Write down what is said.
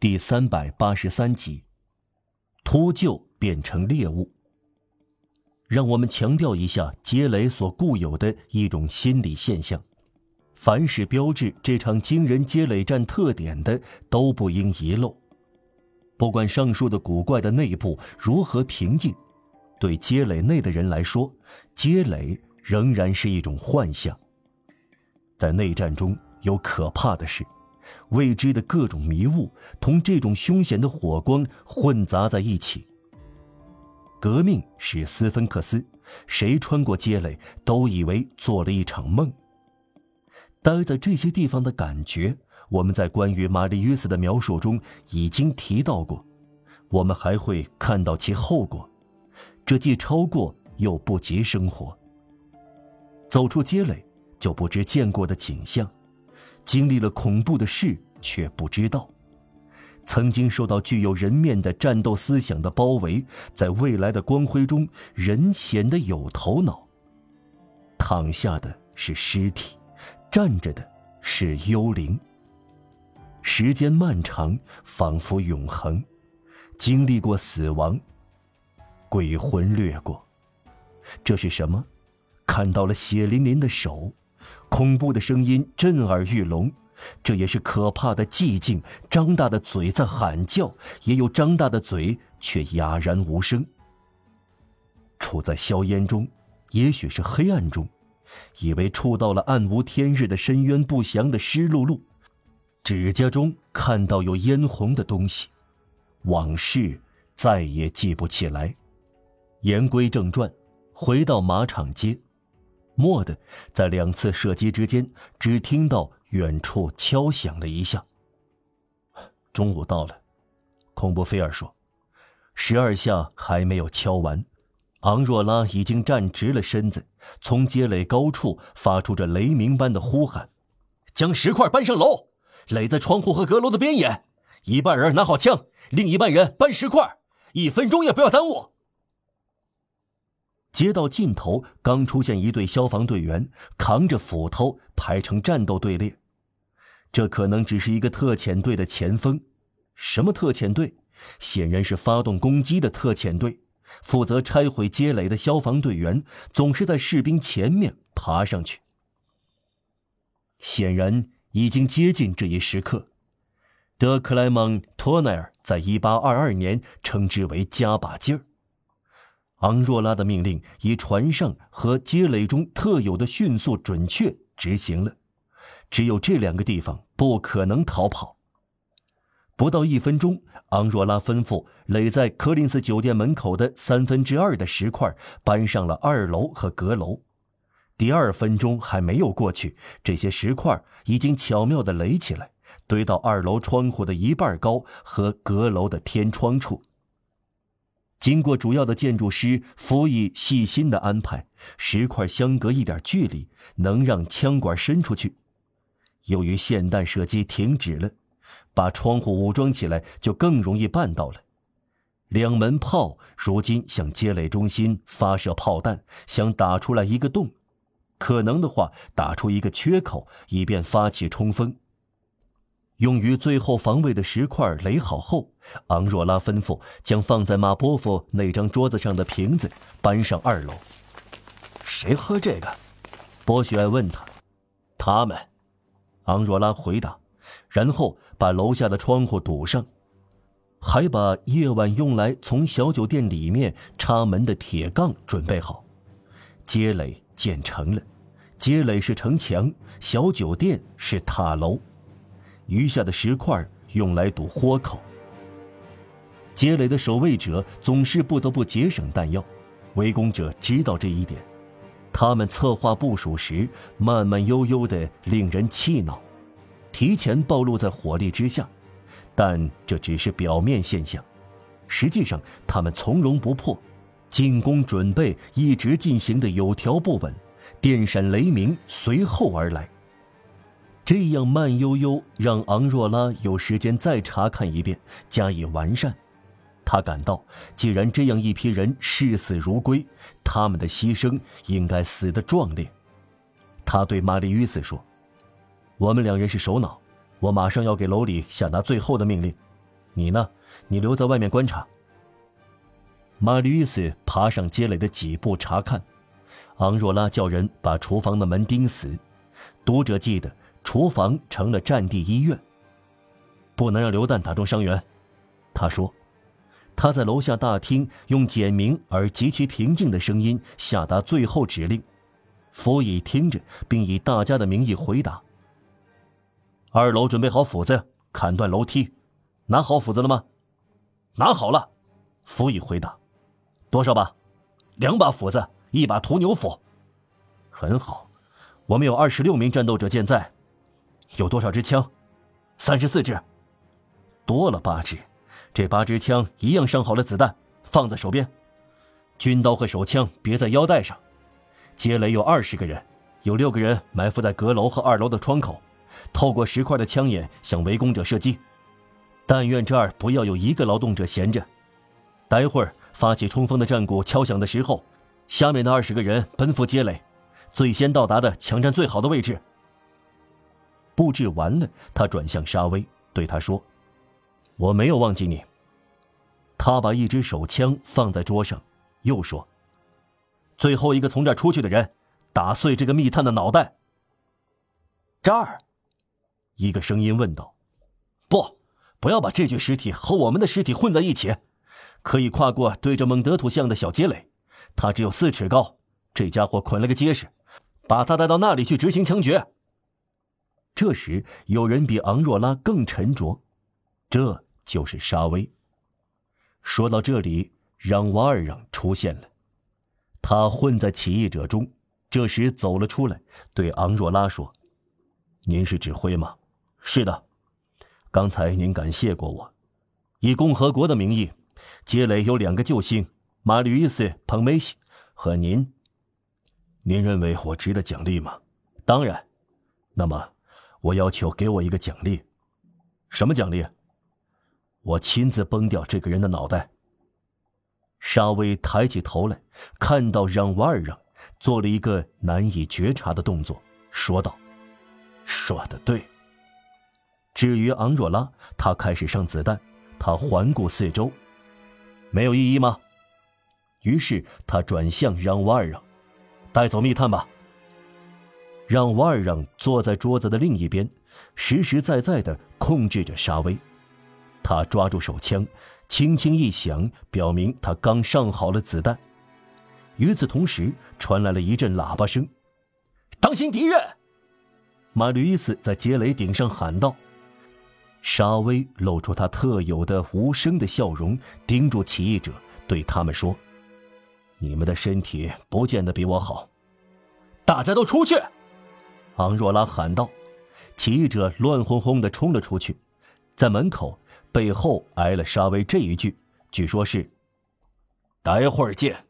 第三百八十三集，秃鹫变成猎物。让我们强调一下街垒所固有的一种心理现象：凡是标志这场惊人街垒战特点的，都不应遗漏。不管上述的古怪的内部如何平静，对街垒内的人来说，街垒仍然是一种幻象。在内战中有可怕的事。未知的各种迷雾同这种凶险的火光混杂在一起。革命是斯芬克斯，谁穿过街垒都以为做了一场梦。待在这些地方的感觉，我们在关于玛丽约斯的描述中已经提到过，我们还会看到其后果，这既超过又不及生活。走出街垒，就不知见过的景象。经历了恐怖的事，却不知道，曾经受到具有人面的战斗思想的包围，在未来的光辉中，人显得有头脑。躺下的是尸体，站着的是幽灵。时间漫长，仿佛永恒，经历过死亡，鬼魂掠过。这是什么？看到了血淋淋的手。恐怖的声音震耳欲聋，这也是可怕的寂静。张大的嘴在喊叫，也有张大的嘴却哑然无声。处在硝烟中，也许是黑暗中，以为触到了暗无天日的深渊不详的湿漉漉，指甲中看到有嫣红的东西，往事再也记不起来。言归正传，回到马场街。蓦地，在两次射击之间，只听到远处敲响了一下。中午到了，孔布菲尔说：“十二下还没有敲完。”昂若拉已经站直了身子，从街垒高处发出着雷鸣般的呼喊：“将石块搬上楼，垒在窗户和阁楼的边沿。一半人拿好枪，另一半人搬石块，一分钟也不要耽误。”街道尽头刚出现一队消防队员，扛着斧头排成战斗队列。这可能只是一个特遣队的前锋。什么特遣队？显然是发动攻击的特遣队。负责拆毁街垒的消防队员总是在士兵前面爬上去。显然已经接近这一时刻。德克莱蒙·托奈尔在1822年称之为“加把劲儿”。昂若拉的命令以船上和街垒中特有的迅速准确执行了，只有这两个地方不可能逃跑。不到一分钟，昂若拉吩咐垒在柯林斯酒店门口的三分之二的石块搬上了二楼和阁楼。第二分钟还没有过去，这些石块已经巧妙地垒起来，堆到二楼窗户的一半高和阁楼的天窗处。经过主要的建筑师辅以细心的安排，石块相隔一点距离，能让枪管伸出去。由于霰弹射击停止了，把窗户武装起来就更容易办到了。两门炮如今向街垒中心发射炮弹，想打出来一个洞，可能的话打出一个缺口，以便发起冲锋。用于最后防卫的石块垒好后，昂若拉吩咐将放在马波夫那张桌子上的瓶子搬上二楼。谁喝这个？波许艾问他。他们，昂若拉回答，然后把楼下的窗户堵上，还把夜晚用来从小酒店里面插门的铁杠准备好。街垒建成了，街垒是城墙，小酒店是塔楼。余下的石块用来堵豁口。街垒的守卫者总是不得不节省弹药，围攻者知道这一点，他们策划部署时慢慢悠悠的，令人气恼，提前暴露在火力之下。但这只是表面现象，实际上他们从容不迫，进攻准备一直进行的有条不紊，电闪雷鸣随后而来。这样慢悠悠，让昂若拉有时间再查看一遍，加以完善。他感到，既然这样一批人视死如归，他们的牺牲应该死得壮烈。他对玛丽·约斯说：“我们两人是首脑，我马上要给楼里下达最后的命令。你呢？你留在外面观察。”马吕斯爬上街垒的几步查看，昂若拉叫人把厨房的门钉死。读者记得，厨房成了战地医院，不能让榴弹打中伤员。他说：“他在楼下大厅用简明而极其平静的声音下达最后指令。”辅以听着，并以大家的名义回答：“二楼准备好斧子，砍断楼梯。拿好斧子了吗？拿好了。”辅以回答：“多少把？两把斧子，一把屠牛斧。很好，我们有二十六名战斗者健在。有多少支枪？三十四支。多了八支。这八支枪一样上好了子弹，放在手边。军刀和手枪别在腰带上。”街垒有二十个人，有六个人埋伏在阁楼和二楼的窗口，透过石块的枪眼向围攻者射击。但愿这儿不要有一个劳动者闲着。待会儿发起冲锋的战鼓敲响的时候，下面的二十个人奔赴街垒，最先到达的抢占最好的位置。布置完了，他转向沙威，对他说：“我没有忘记你。”他把一支手枪放在桌上，又说。最后一个从这儿出去的人，打碎这个密探的脑袋。这儿，一个声音问道：“不，不要把这具尸体和我们的尸体混在一起。可以跨过对着蒙德图像的小街垒，他只有四尺高。这家伙捆了个结实，把他带到那里去执行枪决。”这时，有人比昂若拉更沉着，这就是沙威。说到这里，让瓦尔让出现了。他混在起义者中，这时走了出来，对昂若拉说：“您是指挥吗？”“是的。”“刚才您感谢过我，以共和国的名义，杰雷有两个救星，马吕伊斯·彭梅西和您。您认为我值得奖励吗？”“当然。”“那么，我要求给我一个奖励。”“什么奖励？”“我亲自崩掉这个人的脑袋。”沙威抬起头来，看到让瓦尔让做了一个难以觉察的动作，说道：“说的对。”至于昂若拉，他开始上子弹，他环顾四周，没有异议吗？于是他转向让瓦尔让：“带走密探吧。”让瓦尔让坐在桌子的另一边，实实在在地控制着沙威，他抓住手枪。轻轻一响，表明他刚上好了子弹。与此同时，传来了一阵喇叭声：“当心敌人！”马吕伊斯在杰雷顶上喊道。沙威露出他特有的无声的笑容，盯住起义者，对他们说：“你们的身体不见得比我好。”大家都出去！昂若拉喊道。起义者乱哄哄地冲了出去，在门口。背后挨了沙威这一句，据说是：“待会儿见。”